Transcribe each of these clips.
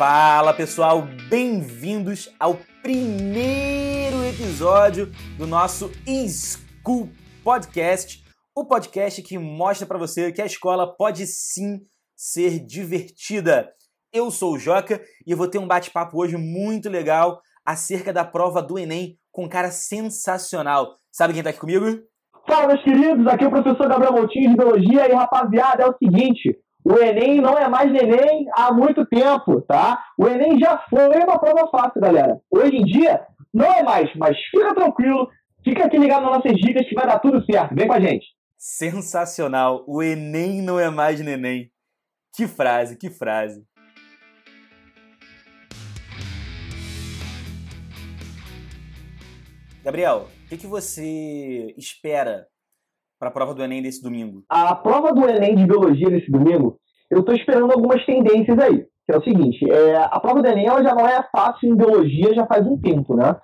Fala pessoal, bem-vindos ao primeiro episódio do nosso School Podcast, o podcast que mostra para você que a escola pode sim ser divertida. Eu sou o Joca e eu vou ter um bate-papo hoje muito legal acerca da prova do Enem com um cara sensacional. Sabe quem tá aqui comigo? Fala, meus queridos, aqui é o professor Gabriel Moutinho de Biologia e, rapaziada, é o seguinte, o Enem não é mais Enem há muito tempo, tá? O Enem já foi uma prova fácil, galera. Hoje em dia, não é mais, mas fica tranquilo, fica aqui ligado nas nossas dicas que vai dar tudo certo. Vem com a gente. Sensacional. O Enem não é mais neném. Que frase, que frase. Gabriel, o que, que você espera para a prova do Enem desse domingo? A prova do Enem de Biologia desse domingo, eu estou esperando algumas tendências aí. Que é o seguinte, é, a prova do Enem ela já não é fácil em Biologia já faz um tempo, né?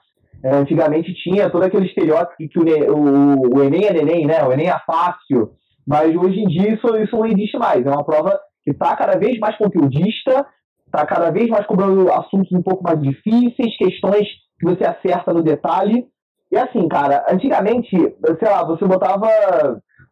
É, antigamente tinha todo aquele estereótipo que o, o, o Enem é Enem, né? O Enem é fácil, mas hoje em dia isso, isso não existe mais. É uma prova que está cada vez mais conteudista, está cada vez mais cobrando assuntos um pouco mais difíceis, questões que você acerta no detalhe. E assim, cara, antigamente, sei lá, você botava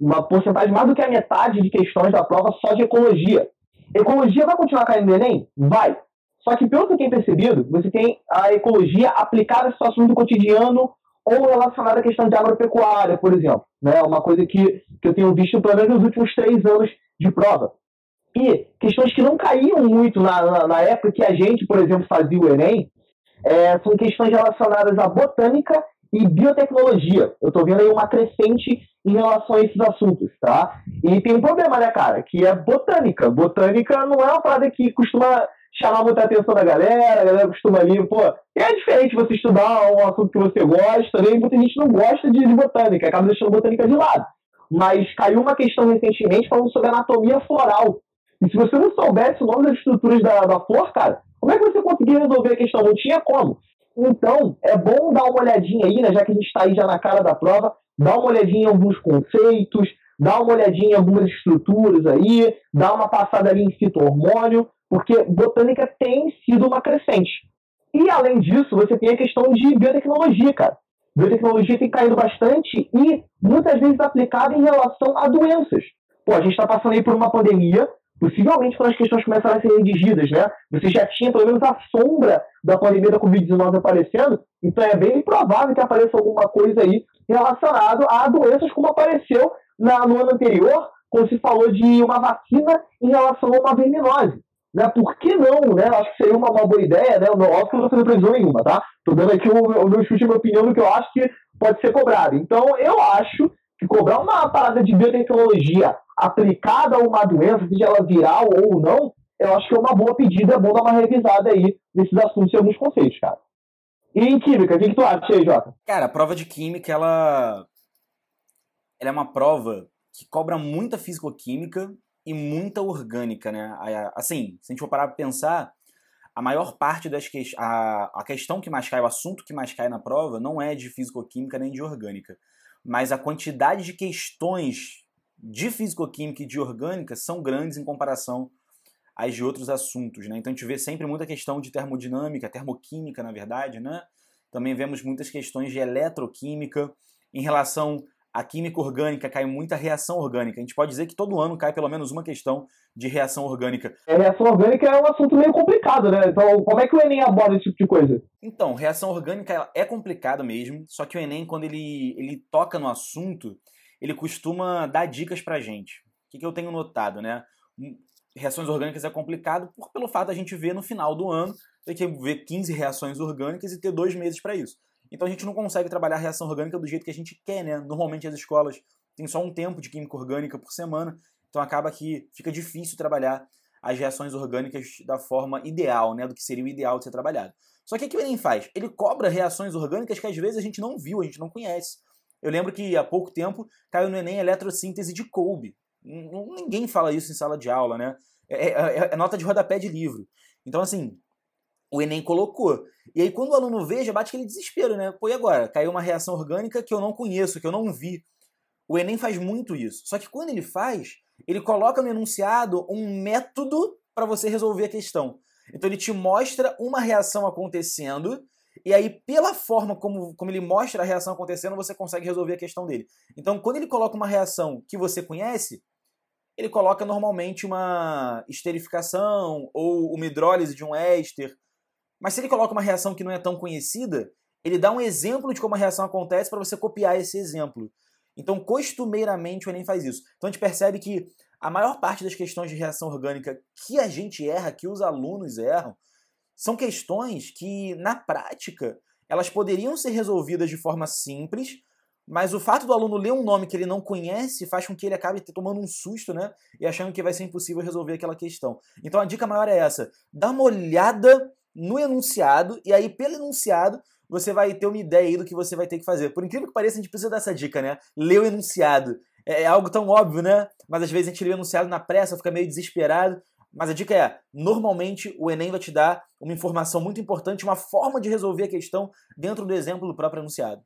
uma porcentagem mais do que a metade de questões da prova só de ecologia. Ecologia vai continuar caindo no Enem? Vai. Só que, pelo que eu tenho percebido, você tem a ecologia aplicada a situações do cotidiano ou relacionada à questão de agropecuária, por exemplo. Né? Uma coisa que, que eu tenho visto pelo menos nos últimos três anos de prova. E questões que não caíam muito na, na, na época que a gente, por exemplo, fazia o Enem, é, são questões relacionadas à botânica e biotecnologia. Eu estou vendo aí uma crescente em relação a esses assuntos, tá? E tem um problema, né, cara, que é botânica. Botânica não é uma parada que costuma chamar muita atenção da galera, a galera costuma ali, pô, é diferente você estudar um assunto que você gosta, né? muita gente não gosta de, de botânica, acaba deixando botânica de lado. Mas caiu uma questão recentemente falando sobre anatomia floral. E se você não soubesse o nome das estruturas da, da flor, cara, como é que você conseguia resolver a questão? Não tinha como. Então, é bom dar uma olhadinha aí, né, já que a gente está aí já na cara da prova, dar uma olhadinha em alguns conceitos, dar uma olhadinha em algumas estruturas aí, dar uma passada ali em fito-hormônio, porque botânica tem sido uma crescente. E, além disso, você tem a questão de biotecnologia, cara. Biotecnologia tem caído bastante e muitas vezes aplicada em relação a doenças. Pô, a gente está passando aí por uma pandemia, possivelmente quando as questões começaram a ser redigidas, né? Você já tinha pelo menos a sombra da pandemia da Covid-19 aparecendo, então é bem provável que apareça alguma coisa aí relacionado a doenças como apareceu na, no ano anterior, quando se falou de uma vacina em relação a uma verminose. Né? Por que não? Né? Acho que seria uma, uma boa ideia, né? Óbvio que eu não fazendo previsão nenhuma, tá? Estou dando aqui o, o meu chute, a minha opinião do que eu acho que pode ser cobrado. Então, eu acho que cobrar uma parada de biotecnologia aplicada a uma doença, seja ela viral ou não, eu acho que é uma boa pedida, é bom dar uma revisada aí nesses assuntos e alguns conceitos, cara. E em química, o que, que tu acha aí, Jota? Cara, a prova de química, ela... ela é uma prova que cobra muita físico-química e muita orgânica, né? Assim, se a gente for parar pra pensar, a maior parte das que... a, a questão que mais cai, o assunto que mais cai na prova não é de físico-química nem de orgânica, mas a quantidade de questões de físico-química e de orgânica são grandes em comparação às de outros assuntos, né? Então a gente vê sempre muita questão de termodinâmica, termoquímica, na verdade, né? Também vemos muitas questões de eletroquímica. Em relação à química orgânica, cai muita reação orgânica. A gente pode dizer que todo ano cai pelo menos uma questão de reação orgânica. A é, reação orgânica é um assunto meio complicado, né? Então, como é que o Enem aborda esse tipo de coisa? Então, reação orgânica é complicada mesmo, só que o Enem, quando ele, ele toca no assunto, ele costuma dar dicas pra gente. O que, que eu tenho notado, né? Hum, reações orgânicas é complicado por, pelo fato da gente ver no final do ano, ter que ver 15 reações orgânicas e ter dois meses para isso. Então a gente não consegue trabalhar a reação orgânica do jeito que a gente quer, né? Normalmente as escolas têm só um tempo de química orgânica por semana, então acaba que fica difícil trabalhar as reações orgânicas da forma ideal, né? Do que seria o ideal de ser trabalhado. Só que o que o Enem faz? Ele cobra reações orgânicas que às vezes a gente não viu, a gente não conhece. Eu lembro que há pouco tempo caiu no Enem eletrossíntese de Kolbe. Ninguém fala isso em sala de aula, né? É, é, é, é, nota de rodapé de livro. Então, assim, o Enem colocou. E aí, quando o aluno vê, já bate aquele desespero, né? Pô, e agora? Caiu uma reação orgânica que eu não conheço, que eu não vi. O Enem faz muito isso. Só que quando ele faz, ele coloca no enunciado um método para você resolver a questão. Então ele te mostra uma reação acontecendo, e aí, pela forma como, como ele mostra a reação acontecendo, você consegue resolver a questão dele. Então, quando ele coloca uma reação que você conhece, ele coloca normalmente uma esterificação ou uma hidrólise de um éster. Mas se ele coloca uma reação que não é tão conhecida, ele dá um exemplo de como a reação acontece para você copiar esse exemplo. Então, costumeiramente, o Enem faz isso. Então, a gente percebe que a maior parte das questões de reação orgânica que a gente erra, que os alunos erram, são questões que, na prática, elas poderiam ser resolvidas de forma simples, mas o fato do aluno ler um nome que ele não conhece faz com que ele acabe tomando um susto, né? E achando que vai ser impossível resolver aquela questão. Então a dica maior é essa: dá uma olhada no enunciado, e aí, pelo enunciado, você vai ter uma ideia aí do que você vai ter que fazer. Por incrível que pareça, a gente precisa dessa dica, né? Ler o enunciado. É, é algo tão óbvio, né? Mas às vezes a gente lê o enunciado na pressa, fica meio desesperado. Mas a dica é: normalmente o Enem vai te dar uma informação muito importante, uma forma de resolver a questão dentro do exemplo do próprio enunciado.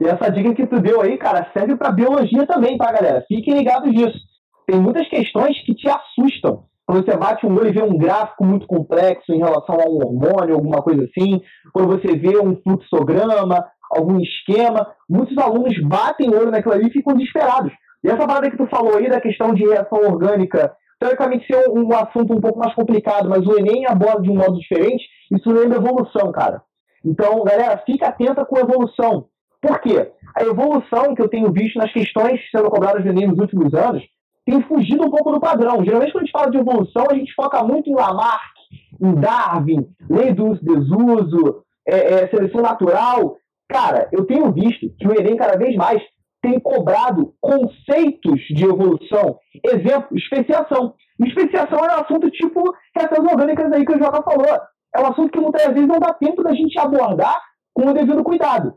E essa dica que tu deu aí, cara, serve para biologia também, tá, galera? Fiquem ligados nisso. Tem muitas questões que te assustam. Quando você bate um olho e vê um gráfico muito complexo em relação a um hormônio, alguma coisa assim, quando você vê um fluxograma, algum esquema, muitos alunos batem o olho naquilo ali e ficam desesperados. E essa parada que tu falou aí da questão de reação orgânica, teoricamente ser um, um assunto um pouco mais complicado, mas o Enem aborda de um modo diferente, isso lembra evolução, cara. Então, galera, fica atenta com a evolução. Por quê? A evolução que eu tenho visto nas questões sendo cobradas do Enem nos últimos anos tem fugido um pouco do padrão. Geralmente, quando a gente fala de evolução, a gente foca muito em Lamarck, em Darwin, lei do uso desuso, é, é, seleção natural. Cara, eu tenho visto que o Enem cada vez mais tem cobrado conceitos de evolução. Exemplo, especiação. Especiação é um assunto tipo essas orgânicas aí que o Jota falou. É um assunto que muitas vezes não dá tempo da gente abordar com o devido cuidado.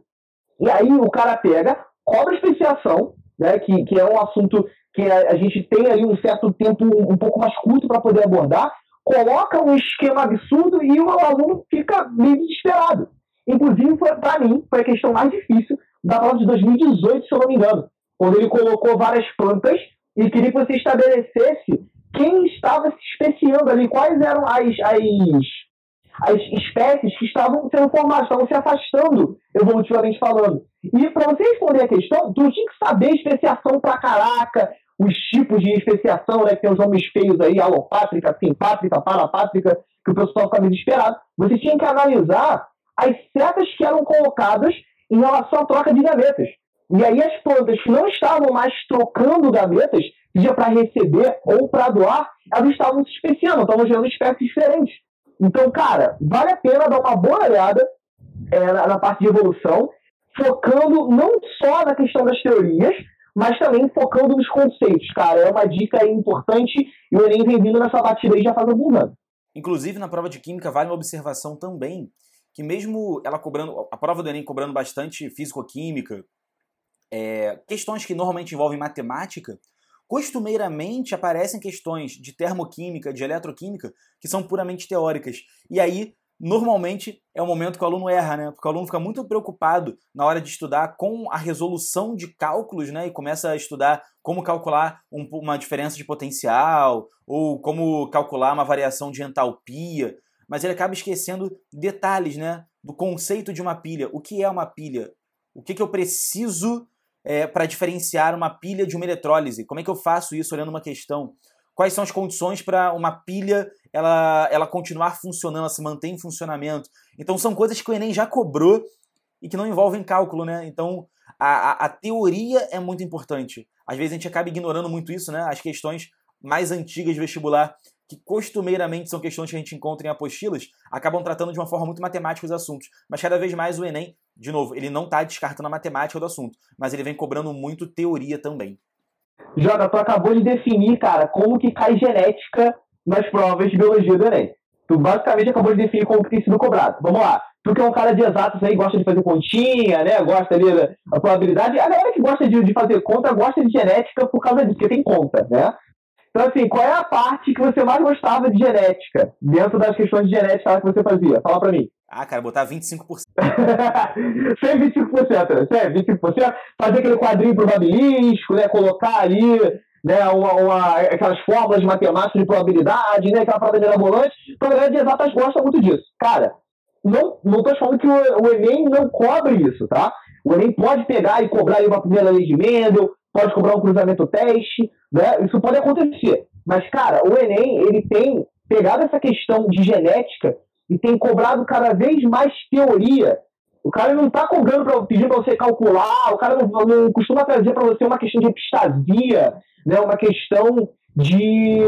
E aí o cara pega, cobra especiação, né, que, que é um assunto que a, a gente tem ali um certo tempo um, um pouco mais curto para poder abordar, coloca um esquema absurdo e o aluno fica meio desesperado. Inclusive, para mim, foi a questão mais difícil da prova de 2018, se eu não me engano, quando ele colocou várias plantas e queria que você estabelecesse quem estava se especiando ali, quais eram as, as as espécies que estavam sendo formadas, estavam se afastando, evolutivamente falando. E para você responder a questão, tu tinha que saber especiação pra caraca, os tipos de especiação, né? Que tem os nomes feios aí, alopátrica, simpátrica, parapátrica, que o pessoal fica desesperado. Você tinha que analisar as setas que eram colocadas em relação à troca de gametas. E aí as plantas que não estavam mais trocando gametas, seja para receber ou para doar, elas estavam se especiando, estavam gerando espécies diferentes. Então, cara, vale a pena dar uma boa olhada é, na, na, parte de evolução, focando não só na questão das teorias, mas também focando nos conceitos, cara. É uma dica importante e o Enem vem vindo nessa batida aí já faz alguns anos. Inclusive, na prova de Química, vale uma observação também, que mesmo ela cobrando, a prova do Enem cobrando bastante físico-química, é, questões que normalmente envolvem matemática, costumeiramente aparecem questões de termoquímica, de eletroquímica, que são puramente teóricas. E aí, normalmente, é o momento que o aluno erra, né? Porque o aluno fica muito preocupado na hora de estudar com a resolução de cálculos, né? E começa a estudar como calcular um, uma diferença de potencial, ou como calcular uma variação de entalpia. Mas ele acaba esquecendo detalhes, né? Do conceito de uma pilha. O que é uma pilha? O que, que eu preciso é, para diferenciar uma pilha de uma eletrólise? Como é que eu faço isso olhando uma questão? Quais são as condições para uma pilha ela, ela continuar funcionando, ela se manter em funcionamento? Então são coisas que o Enem já cobrou e que não envolvem cálculo, né? Então a, a, a teoria é muito importante. Às vezes a gente acaba ignorando muito isso, né? As questões mais antigas de vestibular que costumeiramente são questões que a gente encontra em apostilas, acabam tratando de uma forma muito matemática os assuntos. Mas cada vez mais o Enem, de novo, ele não está descartando a matemática do assunto, mas ele vem cobrando muito teoria também. Jota, tu acabou de definir, cara, como que cai genética nas provas de biologia do Enem. Tu basicamente acabou de definir como que tem sido cobrado. Vamos lá. Tu que é um cara de exatos aí, gosta de fazer continha, né? Gosta ali da probabilidade. A galera que gosta de, de fazer conta gosta de genética por causa disso, porque tem conta, né? Então, assim, qual é a parte que você mais gostava de genética? Dentro das questões de genética que você fazia? Fala pra mim. Ah, cara, botar 25%. Sem 25%, sério, 25%. Fazer aquele quadrinho probabilístico, né? Colocar ali né, uma, uma, aquelas fórmulas matemáticas de probabilidade, né, aquela parada mirabolante, a galera de exatas gosta muito disso. Cara, não, não tô falando que o, o Enem não cobre isso, tá? O Enem pode pegar e cobrar uma primeira lei de Mendel, pode cobrar um cruzamento teste, né? Isso pode acontecer. Mas, cara, o Enem, ele tem pegado essa questão de genética e tem cobrado cada vez mais teoria. O cara não está cobrando pra, pedindo para você calcular, o cara não, não costuma trazer para você uma questão de epistasia, né? uma questão de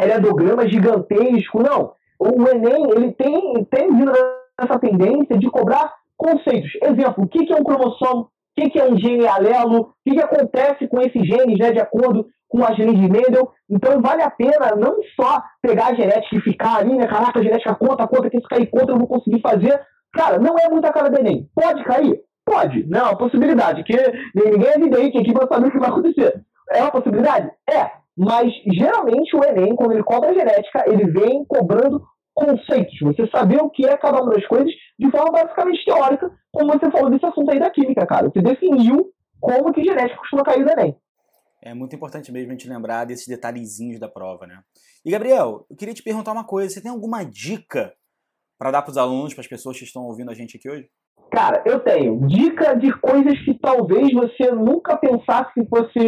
heredograma gigantesco. Não. O Enem ele tem, tem vindo essa tendência de cobrar conceitos. Exemplo, o que é um cromossomo? O que é um gene alelo? O que acontece com esses genes, né, de acordo com a genes de Mendel? Então, vale a pena não só pegar a genética e ficar ali, né, caraca, a genética conta, conta, que se cair contra eu vou conseguir fazer. Cara, não é muita cara do Enem. Pode cair? Pode. Não, é uma possibilidade, que ninguém é evidente aqui para saber o que vai acontecer. É uma possibilidade? É. Mas, geralmente, o Enem, quando ele cobra genética, ele vem cobrando conceitos, você saber o que é cada uma das coisas de forma basicamente teórica, como você falou desse assunto aí da química, cara. Você definiu como que genética costuma cair no Enem. É muito importante mesmo a gente lembrar desses detalhezinhos da prova, né? E Gabriel, eu queria te perguntar uma coisa, você tem alguma dica para dar para os alunos, para as pessoas que estão ouvindo a gente aqui hoje? Cara, eu tenho dica de coisas que talvez você nunca pensasse que fosse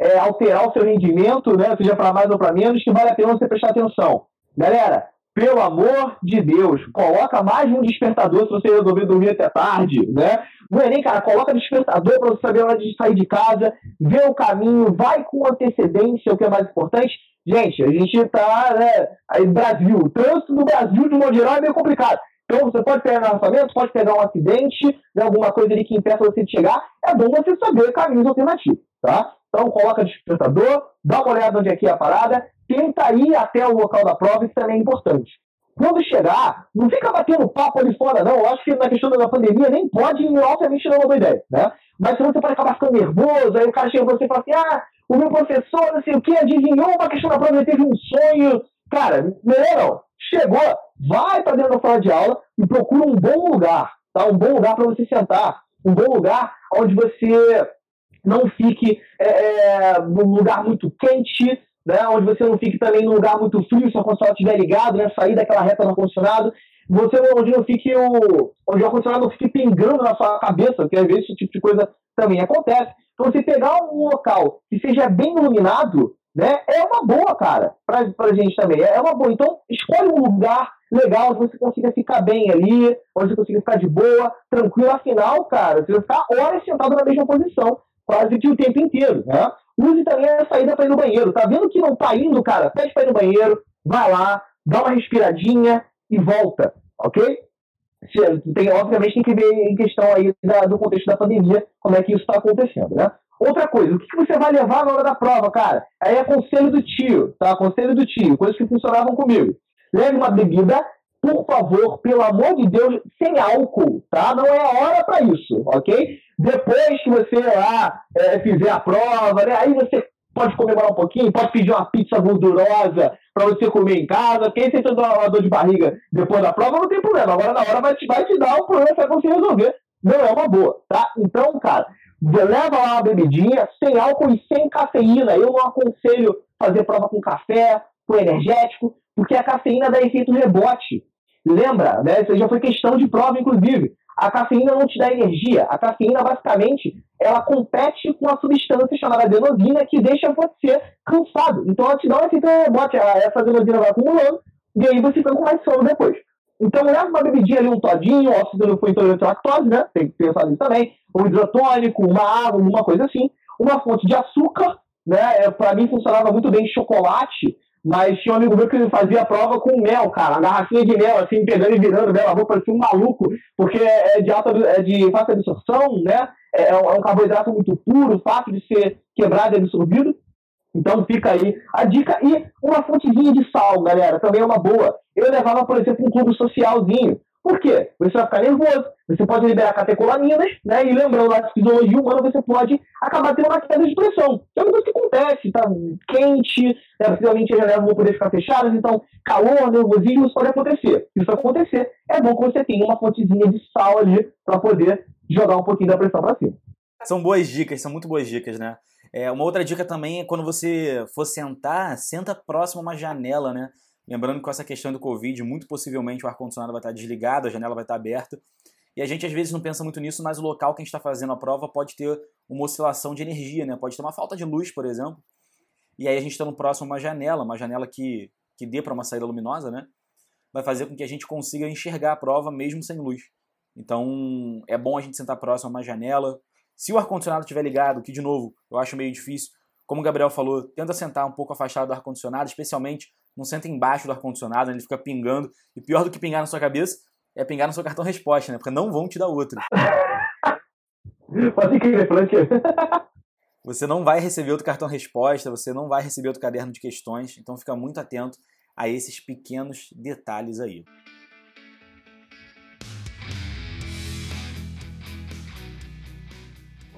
é, alterar o seu rendimento, né? Seja para mais ou para menos, que vale a pena você prestar atenção. Galera, pelo amor de Deus, coloca mais um despertador se você resolver dormir até tarde, né? Não é nem, cara, coloca despertador para você saber a hora de sair de casa, ver o caminho, vai com antecedência, o que é mais importante. Gente, a gente tá, né, aí Brasil, o trânsito no Brasil, de modo geral, é meio complicado. Então, você pode pegar engarrafamento, pode pegar um acidente, né, alguma coisa ali que impeça você de chegar. É bom você saber caminhos alternativos, tá? Então, coloca despertador, dá uma olhada onde é que é a parada, tenta ir até o local da prova, isso também é importante. Quando chegar, não fica batendo papo ali fora, não. Eu acho que na questão da pandemia nem pode, e obviamente não é uma boa ideia, né? Mas senão você pode acabar ficando nervoso, aí o cara chega você e fala assim, ah, o meu professor, não sei o que, adivinhou uma questão da prova, ele teve um sonho. Cara, melhor não. Chegou, vai para dentro da sala de aula e procura um bom lugar, tá? Um bom lugar para você sentar, um bom lugar onde você não fique é, é, num lugar muito quente, né, onde você não fique também num lugar muito frio, se o ar-condicionado estiver ligado, né, sair daquela reta do ar-condicionado, você onde não fique o, onde o ar-condicionado não fique pingando na sua cabeça, porque às vezes esse tipo de coisa também acontece. Então, você pegar um local que seja bem iluminado, né, é uma boa, cara, pra, pra gente também, é uma boa. Então, escolhe um lugar legal, onde você consiga ficar bem ali, onde você consiga ficar de boa, tranquilo, afinal, cara, você vai ficar horas sentado na mesma posição, quase que o tempo inteiro, né? Use também a saída para ir no banheiro. Tá vendo que não tá indo, cara? Pede para ir no banheiro, vai lá, dá uma respiradinha e volta, ok? Tem, obviamente tem que ver em questão aí da, do contexto da pandemia, como é que isso está acontecendo, né? Outra coisa, o que, que você vai levar na hora da prova, cara? Aí é conselho do tio, tá? Conselho do tio, coisas que funcionavam comigo. Leve uma bebida, por favor, pelo amor de Deus, sem álcool, tá? Não é hora para isso, ok? Depois que você lá é, fizer a prova, né? Aí você pode comemorar um pouquinho, pode pedir uma pizza gordurosa para você comer em casa. Quem sente uma dor de barriga depois da prova não tem problema. Agora na hora vai te, vai te dar um problema para você resolver. Não é uma boa, tá? Então, cara, leva lá uma bebidinha sem álcool e sem cafeína. Eu não aconselho fazer prova com café, com energético, porque a cafeína dá efeito rebote. Lembra, né? Isso já foi questão de prova, inclusive. A cafeína não te dá energia. A cafeína, basicamente, ela compete com a substância chamada adenosina que deixa você cansado. Então, ela te dá um efeito rebote. Essa adenosina vai acumulando e aí você fica com mais sono depois. Então, leva uma bebidinha ali, um todinho, ó, se você não for intolerante à lactose, né? Tem que pensar nisso também. Um hidrotônico, uma água, alguma coisa assim. Uma fonte de açúcar, né? É, Para mim, funcionava muito bem chocolate mas tinha um amigo meu que fazia a prova com mel, cara. Uma garrafinha de mel, assim, pegando e virando mel. A roupa parecia um maluco, porque é de alta é de fácil absorção, né? É, é, um carboidrato muito puro, fácil de ser quebrado e absorvido. Então fica aí a dica. E uma fontezinha de sal, galera, também é uma boa. Eu levava, por exemplo, um clube socialzinho. Por quê? Você vai ficar nervoso, você pode liberar catecolaminas, né? E lembrando da fisiologia humana, você pode acabar tendo uma queda de pressão. É uma coisa que acontece, tá quente, né? possivelmente as janelas vão poder ficar fechadas, então calor, nervosismo, isso pode acontecer. Se isso acontecer, é bom que você tenha uma fontezinha de sal ali para poder jogar um pouquinho da pressão para cima. São boas dicas, são muito boas dicas, né? É, uma outra dica também é quando você for sentar, senta próximo a uma janela, né? Lembrando que com essa questão do Covid, muito possivelmente o ar-condicionado vai estar desligado, a janela vai estar aberta. E a gente às vezes não pensa muito nisso, mas o local que a gente está fazendo a prova pode ter uma oscilação de energia, né? Pode ter uma falta de luz, por exemplo. E aí a gente estando próximo a uma janela, uma janela que, que dê para uma saída luminosa, né? Vai fazer com que a gente consiga enxergar a prova mesmo sem luz. Então é bom a gente sentar próximo a uma janela. Se o ar-condicionado estiver ligado, que de novo eu acho meio difícil, como o Gabriel falou, tenta sentar um pouco afastado do ar-condicionado, especialmente não senta embaixo do ar-condicionado, ele fica pingando. E pior do que pingar na sua cabeça é pingar no seu cartão resposta, né? Porque não vão te dar outro. Pode crer, pode crer. Você não vai receber outro cartão resposta, você não vai receber outro caderno de questões, então fica muito atento a esses pequenos detalhes aí.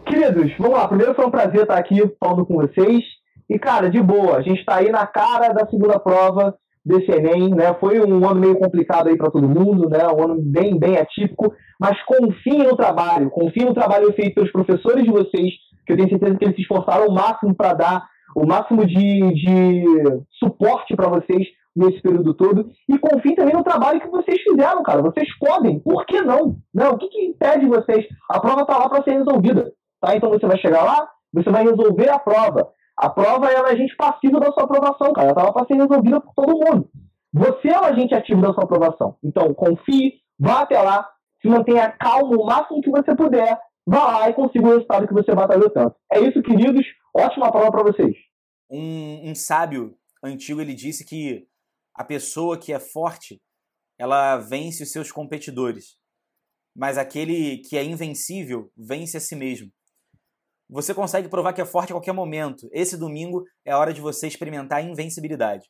Queridos, vamos lá. Primeiro foi um prazer estar aqui falando com vocês. E, cara, de boa, a gente está aí na cara da segunda prova desse Enem, né? Foi um ano meio complicado aí para todo mundo, né? Um ano bem, bem atípico, mas confiem no trabalho, confiem no trabalho feito pelos professores de vocês, que eu tenho certeza que eles se esforçaram o máximo para dar o máximo de, de suporte para vocês nesse período todo. E confiem também no trabalho que vocês fizeram, cara. Vocês podem, por que não? Não, o que, que impede vocês? A prova está lá para ser resolvida. Tá? Então você vai chegar lá, você vai resolver a prova. A prova é um agente passivo da sua aprovação, cara. Ela estava para ser resolvida por todo mundo. Você é o agente ativo da sua aprovação. Então, confie, vá até lá, se mantenha calmo o máximo que você puder, vá lá e consiga o resultado que você batalhou tanto. É isso, queridos. Ótima prova para vocês. Um, um sábio antigo ele disse que a pessoa que é forte ela vence os seus competidores, mas aquele que é invencível vence a si mesmo. Você consegue provar que é forte a qualquer momento. Esse domingo é a hora de você experimentar a invencibilidade.